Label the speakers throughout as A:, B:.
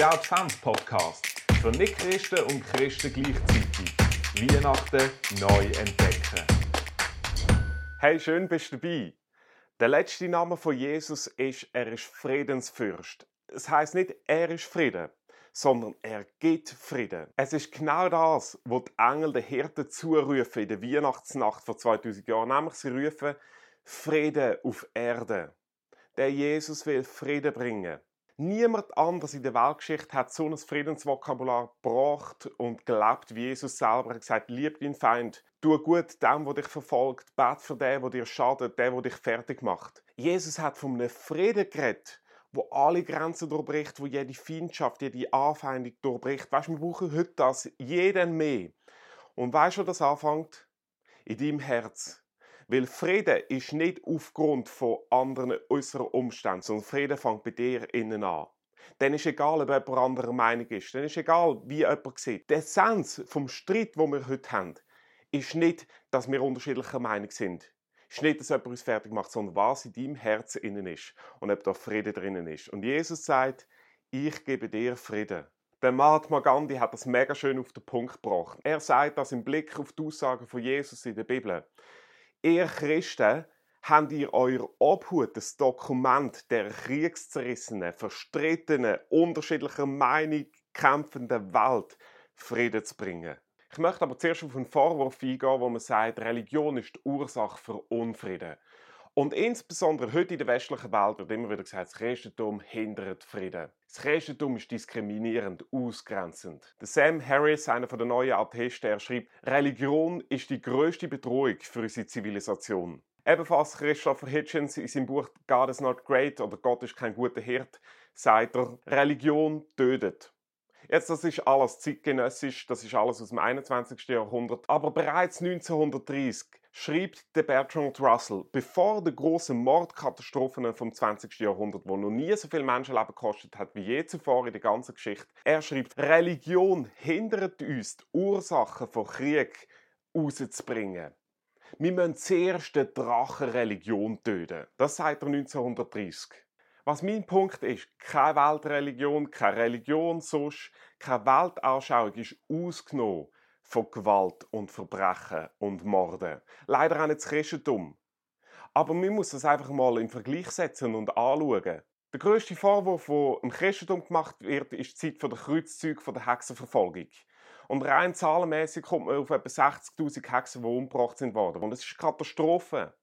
A: Der Advents-Podcast für Nicht-Christen und Christen gleichzeitig. Weihnachten neu entdecken.
B: Hey, schön bist du dabei. Der letzte Name von Jesus ist, er ist Friedensfürst. Es heißt nicht, er ist Frieden, sondern er gibt Frieden. Es ist genau das, was die Engel den Hirten zurufen in der Weihnachtsnacht vor 2000 Jahren. Nämlich sie rufen Frieden auf Erde. Der Jesus will Frieden bringen. Niemand anders in der Weltgeschichte hat so ein Friedensvokabular gebracht und gelebt wie Jesus selber. Er hat gesagt, lieb deinen Feind, tu gut dem, der dich verfolgt, bet für den, der dir schadet, den, der dich fertig macht. Jesus hat von einem Frieden geredet, wo alle Grenzen durchbricht, wo jede Feindschaft, jede Anfeindung durchbricht. Weißt du, wir brauchen heute das, jeden mehr. Und weißt du, wo das anfängt? In deinem Herz. Weil Frieden ist nicht aufgrund von anderen äußeren Umständen, sondern Frieden fängt bei dir innen an. Dann ist egal, ob jemand anderer Meinung ist. Dann ist egal, wie jemand sieht. Der Essenz vom Streit, den wir heute haben, ist nicht, dass wir unterschiedlicher Meinung sind ist nicht, dass jemand uns fertig macht, sondern was in deinem Herzen innen ist und ob da Frieden drinnen ist. Und Jesus sagt, ich gebe dir Frieden. Der Mahatma Gandhi hat das mega schön auf den Punkt gebracht. Er sagt das im Blick auf die Aussagen von Jesus in der Bibel. Ihr Christen habt ihr euer Obhut, das Dokument der kriegszerrissenen, verstrittenen, unterschiedlicher Meinung kämpfenden Welt Frieden zu bringen. Ich möchte aber zuerst auf einen Vorwurf eingehen, wo man sagt, Religion ist die Ursache für Unfrieden. Und insbesondere heute in der westlichen Welt wird immer wieder gesagt, das Christentum hindert Frieden. Das Christentum ist diskriminierend, ausgrenzend. Sam Harris, einer der neuen Atheisten, er schreibt, Religion ist die größte Bedrohung für unsere Zivilisation. Ebenfalls Christopher Hitchens in seinem Buch God is not great oder Gott ist kein guter Hirt sagt er, Religion tötet. Jetzt, das ist alles zeitgenössisch, das ist alles aus dem 21. Jahrhundert. Aber bereits 1930 schreibt der Bertrand Russell, bevor die großen Mordkatastrophen vom 20. Jahrhundert, wo noch nie so viel Menschenleben gekostet hat wie je zuvor in der ganzen Geschichte, er schreibt, Religion hindert uns, die Ursachen von Krieg rauszubringen. Wir müssen zuerst den Drachen Religion töten. Das sagt er 1930. Was mein Punkt ist, keine Weltreligion, keine Religion sonst, keine Weltanschauung ist ausgenommen von Gewalt und Verbrechen und Morden. Leider auch nicht das Christentum. Aber man muss das einfach mal im Vergleich setzen und anschauen. Der grösste Vorwurf, der im Christentum gemacht wird, ist die Zeit der Kreuzzüge der Hexenverfolgung. Und rein zahlenmäßig kommt man auf etwa 60.000 Hexen, die umgebracht sind worden. Und es ist eine Katastrophe.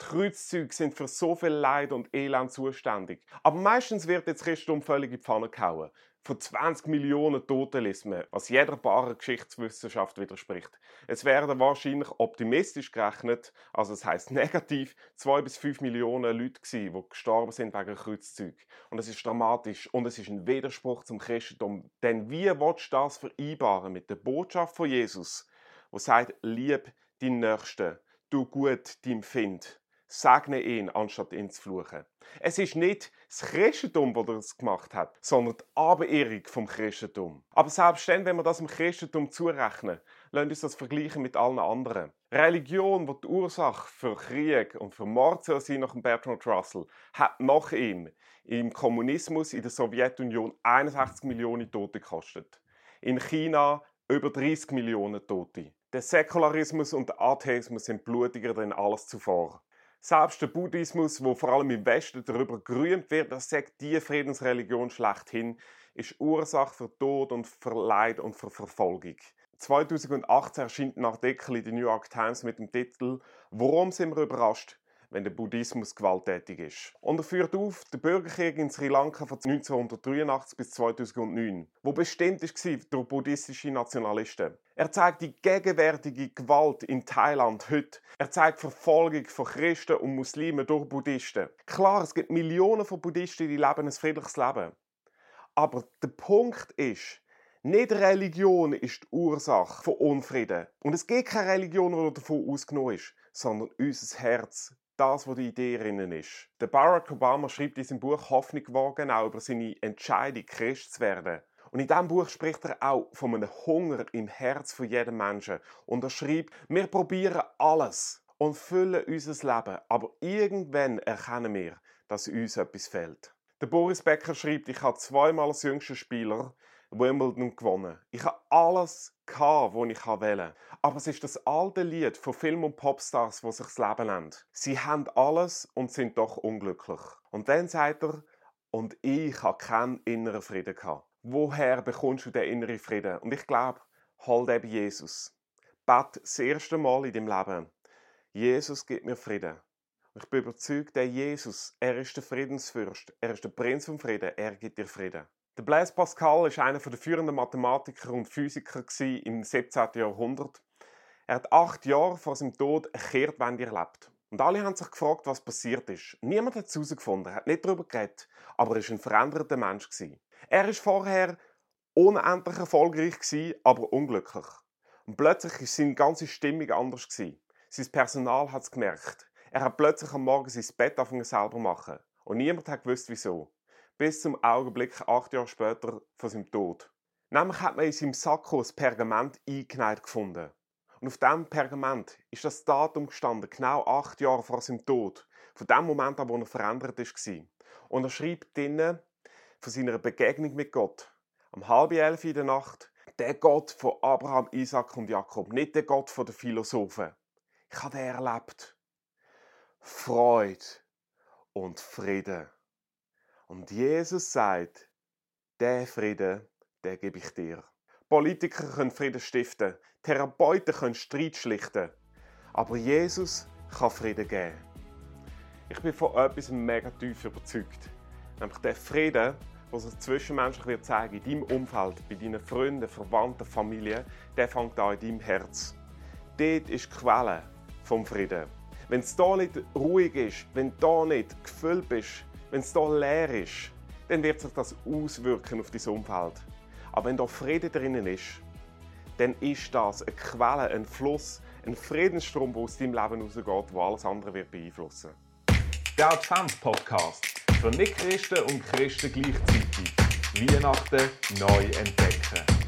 B: Die Kreuzzüge sind für so viel Leid und Elend zuständig. Aber meistens wird jetzt Christentum völlig in die Pfanne gehauen. Von 20 Millionen man, was jeder bare Geschichtswissenschaft widerspricht. Es werden wahrscheinlich optimistisch gerechnet, also das heißt negativ, 2 bis 5 Millionen Leute gewesen, die gestorben sind wegen Kreuzzügen. Und das ist dramatisch und es ist ein Widerspruch zum Christentum. Denn wie willst du das vereinbaren mit der Botschaft von Jesus, wo sagt, lieb deinen Nächsten, du gut deinem Find. Segne ihn, anstatt ihn zu fluchen. Es ist nicht das Christentum, das das gemacht hat, sondern die Aberehrung vom Christentum. Aber selbst dann, wenn wir das dem Christentum zurechnen, lassen uns das vergleichen mit allen anderen. Religion, die die Ursache für Krieg und für Mord soll sein nach Bertrand Russell, hat nach ihm im Kommunismus in der Sowjetunion 61 Millionen Tote gekostet. In China über 30 Millionen Tote. Der Säkularismus und der Atheismus sind blutiger denn alles zuvor. Selbst der Buddhismus, wo vor allem im Westen darüber gerühmt wird, dass sagt die Friedensreligion schlechthin, ist Ursache für Tod und für Leid und für Verfolgung. 2018 erschien ein Artikel in der New York Times mit dem Titel Warum sind wir überrascht? Wenn der Buddhismus gewalttätig ist. Und er führt auf den Bürgerkrieg in Sri Lanka von 1983 bis 2009, wo bestimmt war durch buddhistische Nationalisten. Er zeigt die gegenwärtige Gewalt in Thailand heute. Er zeigt Verfolgung von Christen und Muslimen durch Buddhisten. Klar, es gibt Millionen von Buddhisten, die leben ein friedliches Leben. Aber der Punkt ist, nicht Religion ist die Ursache von Unfrieden. Und es gibt keine Religion, die davon ausgenommen ist, sondern unser Herz, das, was die Idee drinnen ist. Der Barack Obama schreibt in seinem Buch Hoffnung wagen auch über seine Entscheidung, Christ zu werden. Und in diesem Buch spricht er auch von einem Hunger im Herz von jedem Menschen. Und er schreibt, wir probieren alles und füllen unser Leben, aber irgendwann erkennen wir, dass uns etwas fehlt.
A: Der Boris Becker schreibt, ich habe zweimal als jüngster Spieler Wimbledon gewonnen. Ich habe alles was ich wählen Aber es ist das alte Lied von Film- und Popstars, wo sich das Leben nennt. Sie haben alles und sind doch unglücklich. Und dann sagt er, und ich habe keinen inneren Frieden gehabt. Woher bekommst du den inneren Frieden? Und ich glaube, hol den bei Jesus. Bet das erste Mal in deinem Leben. Jesus gibt mir Frieden. Ich bin überzeugt, der Jesus, er ist der Friedensfürst, er ist der Prinz vom Frieden, er gibt dir Frieden. Der Blaise Pascal war einer der führenden Mathematiker und Physiker im 17. Jahrhundert. Er hat acht Jahre vor seinem Tod eine Kehrtwende erlebt. Und alle haben sich gefragt, was passiert ist. Niemand hat es herausgefunden, hat nicht darüber geredet, aber er war ein veränderter Mensch. Er war vorher unendlich erfolgreich, aber unglücklich. Und plötzlich war seine ganze Stimmung anders. Sein Personal hat es gemerkt. Er hat plötzlich am Morgen sein Bett angefangen selber machen. Und niemand hat gewusst, wieso bis zum Augenblick acht Jahre später von seinem Tod. Nämlich hat man in seinem Sakko ein Pergament eingenäht gefunden. Und auf diesem Pergament ist das Datum gestanden, genau acht Jahre vor seinem Tod, von dem Moment an, wo er verändert war. Und er schreibt drinnen von seiner Begegnung mit Gott. Am halb elf in der Nacht, der Gott von Abraham, Isaac und Jakob, nicht der Gott von den Philosophen. Ich habe den erlebt. Freude und Frieden. Und Jesus sagt, der Frieden, der gebe ich dir. Politiker können Frieden stiften, Therapeuten können Streit schlichten, aber Jesus kann Frieden geben. Ich bin von etwas mega tief überzeugt. Nämlich der Frieden, der sich zwischenmenschlich wird zeigen, in deinem Umfeld, bei deinen Freunden, Verwandten, Familie, der fängt an in deinem Herz. Dort ist die Quelle vom Frieden. Wenn es da nicht ruhig ist, wenn du da nicht gefüllt bist wenn es hier leer ist, dann wird sich das auswirken auf dein Umfeld. Aber wenn da Frieden drinnen ist, dann ist das eine Quelle, ein Fluss, ein Friedensstrom, der aus deinem Leben rausgeht, der alles andere wird beeinflussen.
C: Der Advents-Podcast für Nicht-Christen und Christen gleichzeitig. Weihnachten neu entdecken.